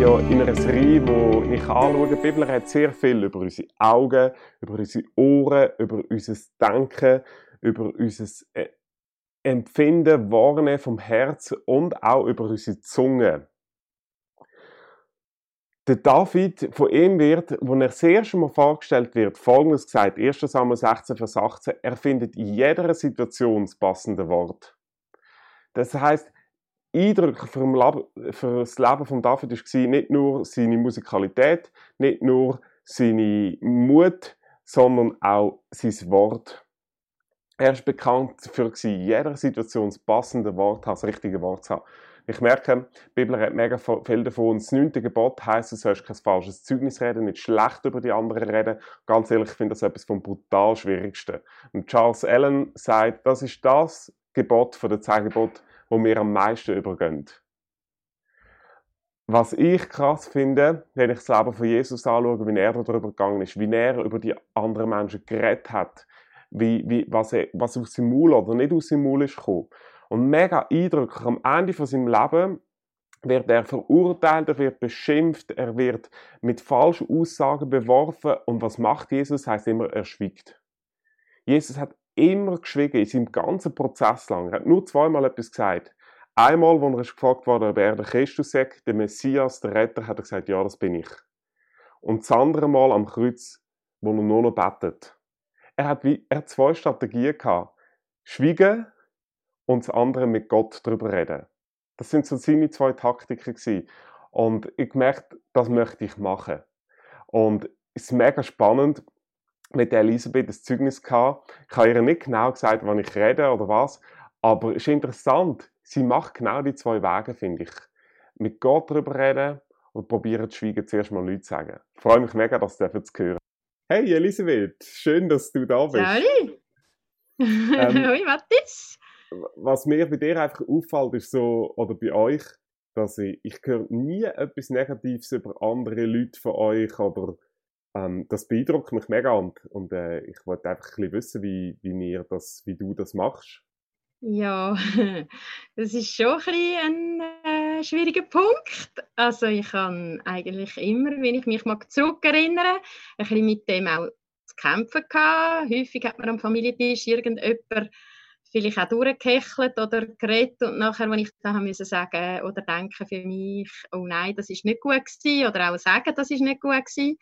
ja in einer Serie, wo ich anschaue, die Bibel hat sehr viel über unsere Augen, über unsere Ohren, über unser Denken, über unser äh, Empfinden, Wahrnehmen vom Herz und auch über unsere Zunge. Der David, von ihm wird, wo er das erste Mal vorgestellt wird, folgendes gesagt, 1. Samuel 16, Vers 18, er findet in jeder Situation das passende Wort. Das heißt, Eindrücke für, für das Leben von David war nicht nur seine Musikalität, nicht nur seine Mut, sondern auch sein Wort. Er ist bekannt für in jeder Situation das passende Wort, das richtige Wort zu haben. Ich merke, die Bibel hat mega viel davon. Das neunte Gebot heisst, du sollst kein falsches Zeugnis reden, nicht schlecht über die anderen reden. Ganz ehrlich, ich finde das etwas vom brutal Schwierigsten. Und Charles Allen sagt, das ist das Gebot von den zehn Geboten, wo mir am meisten übergehen. Was ich krass finde, wenn ich das Leben von Jesus anschaue, wie er darüber gegangen ist, wie er über die anderen Menschen geredet hat, wie, wie, was, er, was aus seinem Maul oder nicht aus seinem Maul ist gekommen. Und mega eindrücklich, am Ende von seinem Leben wird er verurteilt, er wird beschimpft, er wird mit falschen Aussagen beworfen. Und was macht Jesus? Heißt immer, er schwiegt. Jesus hat immer geschwiegen, in seinem ganzen Prozess lang. Er hat nur zweimal etwas gesagt. Einmal, als er gefragt wurde, ob er der Christus sagt, der Messias, der Retter, hat er gesagt, ja, das bin ich. Und das andere Mal am Kreuz, wo er nur noch betet. Er hat, wie, er hat zwei Strategien gehabt. Schwiegen und das andere mit Gott darüber reden. Das sind so seine zwei Taktiken gewesen. Und ich merkte, das möchte ich machen. Und es ist mega spannend, mit der Elisabeth das Zeugnis gehabt. Ich habe ihr nicht genau gesagt, wann ich rede oder was, aber es ist interessant. Sie macht genau die zwei Wege, finde ich. Mit Gott darüber reden und probieren zu schweigen, zuerst mal Leute zu sagen. Ich freue mich mega, das zu hören. Hey Elisabeth, schön, dass du da bist. Salut! Ähm, Hoi, was Was mir bei dir einfach auffällt, ist so, oder bei euch, dass ich, ich höre nie etwas Negatives über andere Leute von euch oder ähm, das beeindruckt mich mega und, und äh, ich wollte einfach ein bisschen wissen, wie, wie, ihr das, wie du das machst. Ja, das ist schon ein, bisschen ein äh, schwieriger Punkt. Also ich kann eigentlich immer, wenn ich mich mal zurückerinnere, ein bisschen mit dem auch zu kämpfen gehabt. Häufig hat man am Familientisch irgendjemand vielleicht auch durchgehechelt oder geredet und nachher, wenn ich dann müssen sagen oder denken für mich, oh nein, das ist nicht gut gewesen oder auch sagen, das ist nicht gut gewesen,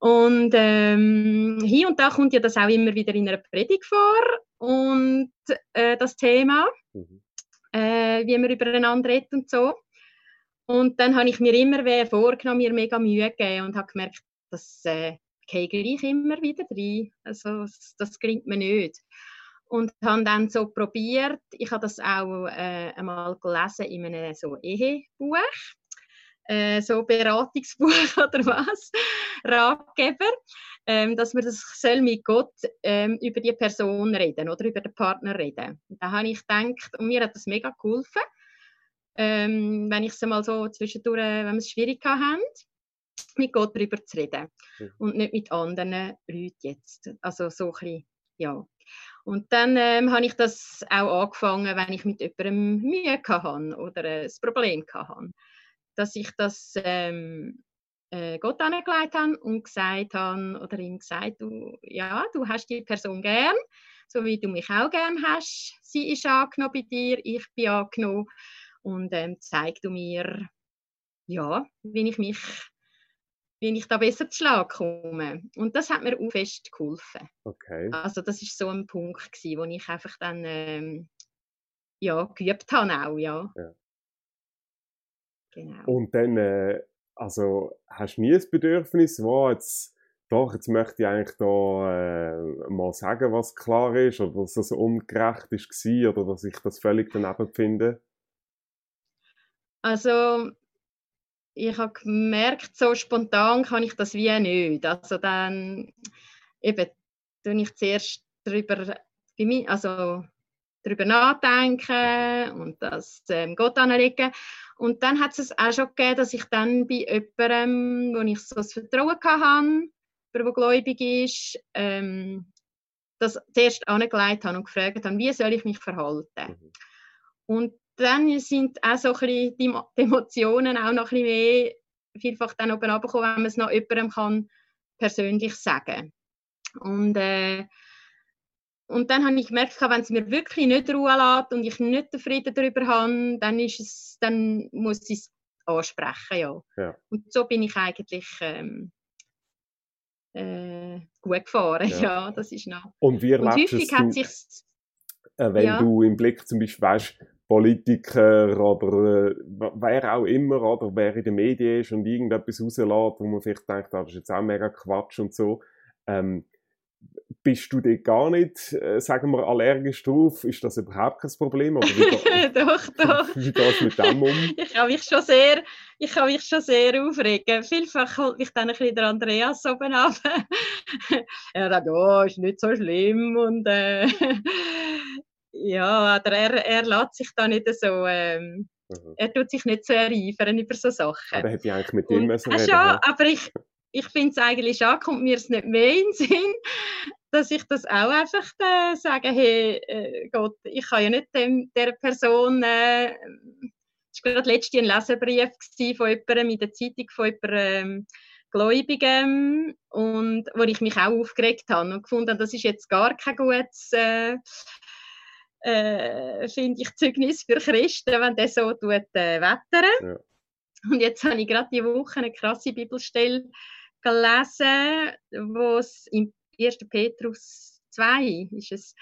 und ähm, hier und da kommt ja das auch immer wieder in einer Predigt vor und äh, das Thema, mhm. äh, wie man übereinander redet und so. Und dann habe ich mir immer vorgenommen, mir mega Mühe gegeben und habe gemerkt, das äh, gehe ich immer wieder rein. Also das, das gelingt mir nicht. Und habe dann so probiert, ich habe das auch äh, einmal gelesen in einem so Ehebuch äh, so Beratungsbuch oder was, Ratgeber, ähm, dass man das soll mit Gott ähm, über die Person reden oder über den Partner reden. da habe ich gedacht, und mir hat das mega geholfen, ähm, wenn ich es mal so zwischendurch, wenn wir es schwierig haben, mit Gott darüber zu reden mhm. und nicht mit anderen Leuten jetzt. Also so ein bisschen, ja. Und dann ähm, habe ich das auch angefangen, wenn ich mit jemandem Mühe hatte oder ein Problem hatte dass ich das ähm, äh, Gott angelegt habe und gesagt habe, oder ihm gesagt, du, ja, du hast die Person gern, so wie du mich auch gern hast. Sie ist angenommen bei dir, ich bin angenommen. Und ähm, zeig du mir, ja, wie ich mich, wie ich da besser zu Schlag komme. Und das hat mir auch fest geholfen. Okay. Also das ist so ein Punkt gewesen, wo ich einfach dann ähm, ja, geübt habe auch, ja. ja. Genau. Und dann, äh, also, hast du nie das Bedürfnis, wo jetzt, doch, jetzt möchte ich eigentlich da äh, mal sagen, was klar ist, oder dass das ungerecht ist oder dass ich das völlig daneben finde? Also, ich habe gemerkt, so spontan kann ich das wie nicht. Also dann, eben, tue ich zuerst darüber, also darüber nachdenken und das ähm, Gott anlegen. Und dann hat es auch schon gegeben, dass ich dann bei jemandem, wo ich so das Vertrauen hatte, der gläubig ist, ähm, das zuerst angelegt habe und gefragt habe, wie soll ich mich verhalten. Mhm. Und dann sind auch so ein bisschen die Emotionen auch noch ein bisschen mehr vielfach dann oben runterkommen, wenn man es noch jemandem kann persönlich sagen und äh, und dann habe ich gemerkt, wenn es mir wirklich nicht Ruhe lässt und ich nicht den Frieden darüber habe, dann, ist es, dann muss ich es ansprechen. Ja. ja. Und so bin ich eigentlich ähm, äh, gut gefahren. Ja. ja. das ist noch. Und wie erlebst und häufig hat sich äh, wenn ja. du im Blick zum Beispiel weißt, Politiker oder äh, wer auch immer, oder wer in den Medien ist und irgendetwas rauslässt, wo man vielleicht denkt, ah, das ist jetzt auch mega Quatsch und so. Ähm, bist du dort gar nicht, äh, sagen wir, allergisch drauf? Ist das überhaupt kein Problem? Oder wie, doch, doch. Wie gehst du mit dem um? Ich kann mich schon sehr, ich kann mich schon sehr aufregen. Vielfach holt mich dann ein bisschen der Andreas oben ab. er sagt, oh, ist nicht so schlimm und äh, ja, aber er, er lässt sich da nicht so... Ähm, mhm. Er tut sich nicht so ereifern über so Sachen. Aber hätte ich eigentlich mit ihm müssen reden. Schon, ja, aber ich, ich finde es eigentlich schon, kommt mir es nicht mehr in den Sinn, dass ich das auch einfach äh, sage, hey äh, Gott, ich kann ja nicht dem, der Person, äh, es war gerade letztens ein Leserbrief von jemandem in der Zeitung von jemandem ähm, Gläubigen und wo ich mich auch aufgeregt habe und gefunden das ist jetzt gar kein gutes äh, äh, finde ich Zeugnis für Christen, wenn der so tut, äh, wettern. Ja. Und jetzt habe ich gerade die Woche eine krasse Bibelstelle gelesen, wo es im 1. Petrus 2 ist es,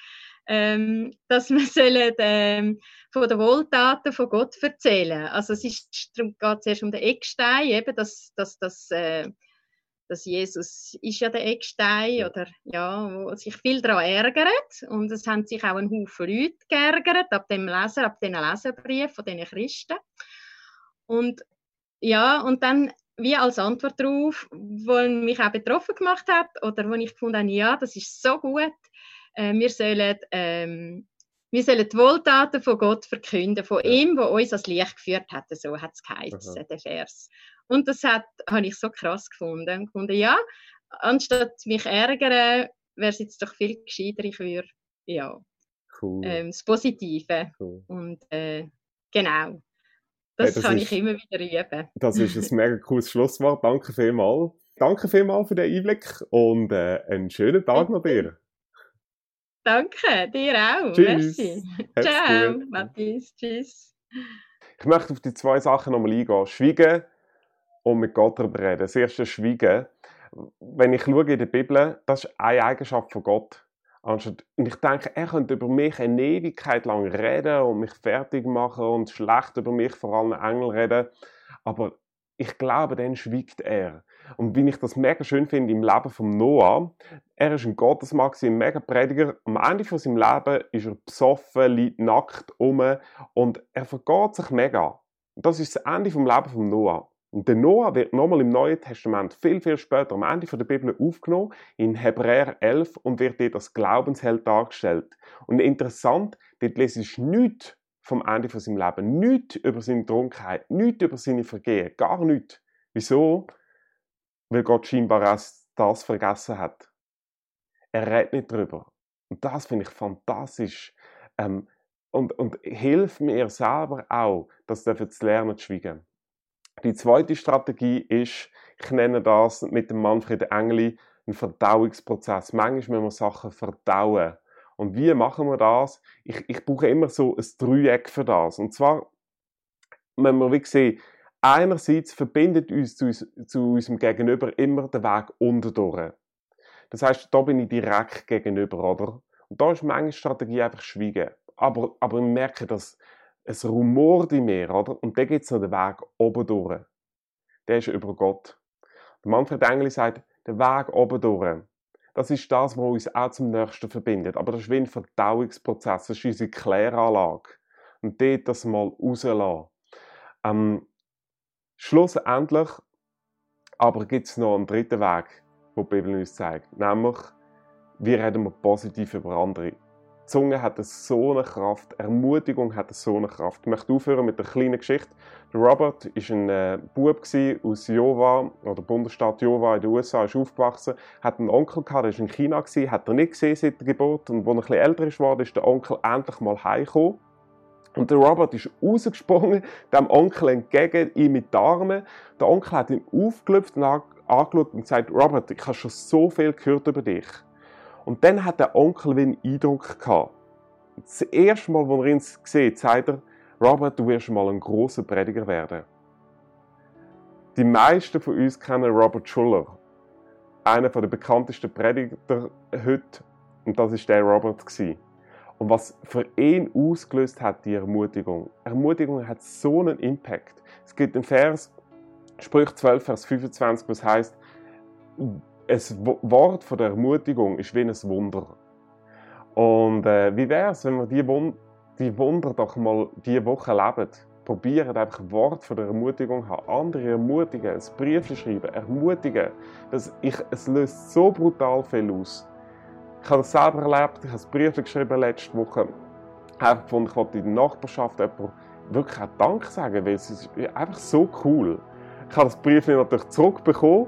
ähm, dass wir sollen, ähm, von den Wohltaten von Gott erzählen. Also es ist, darum geht es erst um den Eckstein, eben, dass, dass, dass, äh, dass Jesus ist ja der Eckstein oder ja, wo sich viel daran ärgert und es haben sich auch ein Haufen Leute geärgert ab dem Leser, ab diesen Leserbrief von diesen Christen. Und ja, und dann wie als Antwort darauf, wo mich auch betroffen gemacht hat oder wo ich gefunden habe, ja, das ist so gut, äh, wir, sollen, ähm, wir sollen die Wohltaten von Gott verkünden, von ja. ihm, der uns als Licht geführt hat, so hat es geheißen, der Vers. Und das hat, habe ich so krass gefunden. Ich gefunden, ja, anstatt mich ärgern, wäre es jetzt doch viel gescheiter, ich würde, ja, cool. ähm, das Positive. Cool. Und äh, genau. Das, das kann ist, ich immer wieder üben. Das ist ein mega cooles Schlusswort. Danke vielmals. Danke vielmals für den Einblick und äh, einen schönen Tag noch dir. Danke, dir auch. Tschüss. Merci. Ciao, Matthias. Tschüss. Ich möchte auf die zwei Sachen nochmal eingehen. Schweigen und mit Gott darüber reden. Das erste Schweigen. Wenn ich schaue in der Bibel, das ist eine Eigenschaft von Gott. Und ich denke, er könnte über mich eine Ewigkeit lang reden und mich fertig machen und schlecht über mich vor allen Engeln reden. Aber ich glaube, dann schwiegt er. Und wie ich das mega schön finde im Leben von Noah, er ist ein Gottesmann, ein mega Prediger. Am Ende von seinem Leben ist er besoffen, liegt nackt um und er vergeht sich mega. das ist das Ende vom Leben von Noah. Und der Noah wird nochmal im Neuen Testament viel, viel später am Ende der Bibel aufgenommen, in Hebräer 11, und wird dort als Glaubensheld dargestellt. Und interessant, dort lese ich nichts vom Ende von seinem Leben, nichts über seine Trunkenheit, nichts über seine Vergehen, gar nichts. Wieso? Weil Gott scheinbar erst das vergessen hat. Er redet nicht drüber. Und das finde ich fantastisch. Ähm, und, und hilft mir selber auch, das zu lernen zu schweigen. Die zweite Strategie ist, ich nenne das mit dem Manfred Engeli einen Verdauungsprozess. Manchmal müssen wir Sachen verdauen. Und wie machen wir das? Ich, ich brauche immer so ein Dreieck für das. Und zwar, wenn wir wie sehen, einerseits verbindet uns zu, zu unserem Gegenüber immer der Weg unterdurch. Das heißt, da bin ich direkt gegenüber, oder? Und da ist meine Strategie einfach schweigen. Aber, aber ich merke, dass es rumort in mir, oder? Und dann gibt es noch den Weg oben durch. Der ist über Gott. Der Manfred Engel sagt, der Weg oben durch. Das ist das, was uns auch zum Nächsten verbindet. Aber das ist wie ein Verdauungsprozess. Das ist unsere Kläranlage. Und dort das mal rauslassen. Ähm, schlussendlich aber gibt es noch einen dritten Weg, den die Bibel uns zeigt. Nämlich, wie reden wir positiv über andere. Die Zunge hat so eine Kraft, Ermutigung hat so eine Kraft. Ich möchte aufhören mit einer kleinen Geschichte. Der Robert war ein äh, Bub aus Iowa, oder Bundesstaat Iowa in den USA, ist aufgewachsen, hat einen Onkel gehabt, der war in China, hat er nicht gesehen seit der Geburt. Und als er ein bisschen älter ist, ist der Onkel endlich mal heimgekommen. Und der Robert ist rausgesprungen, dem Onkel entgegen, ihm mit den Armen. Der Onkel hat ihn aufgelöpft und angeschaut und gesagt, Robert, ich habe schon so viel gehört über dich. Und dann hat der Onkel wie einen Eindruck gehabt. Das erste Mal, als er ihn sieht, sagt er, Robert, du wirst mal ein großer Prediger werden. Die meisten von uns kennen Robert Schuller, einer der bekanntesten Prediger heute. Und das ist der Robert. Und was für ihn ausgelöst hat, die Ermutigung. Ermutigung hat so einen Impact. Es gibt einen Vers, Sprüch 12, Vers 25, was heißt, ein Wort von der Ermutigung ist wie ein Wunder. Und äh, wie wäre es, wenn wir die, Wund die Wunder doch mal diese Woche leben? Probieren einfach ein Wort von der Ermutigung haben. Andere ermutigen, ein Brief schreiben, ermutigen. Das, ich, es löst so brutal viel aus. Ich habe das selber erlebt, ich habe ein Brief geschrieben letzte Woche. Ich habe gefunden, ich wollte in der Nachbarschaft jemandem wirklich auch Dank sagen, weil es ist einfach so cool. Ich habe das Brief natürlich zurückbekommen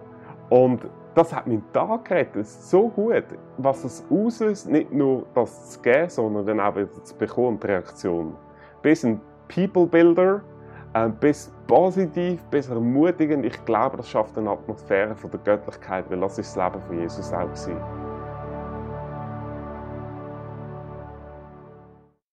und das hat meinen Tag gerettet. So gut, was es auslöst, nicht nur das zu geben, sondern dann auch wieder zu bekommen, die Reaktion. Bis ein People-Builder, äh, bis positiv, bis ermutigend. Ich glaube, das schafft eine Atmosphäre von der Göttlichkeit, weil das ist das Leben von Jesus auch gewesen.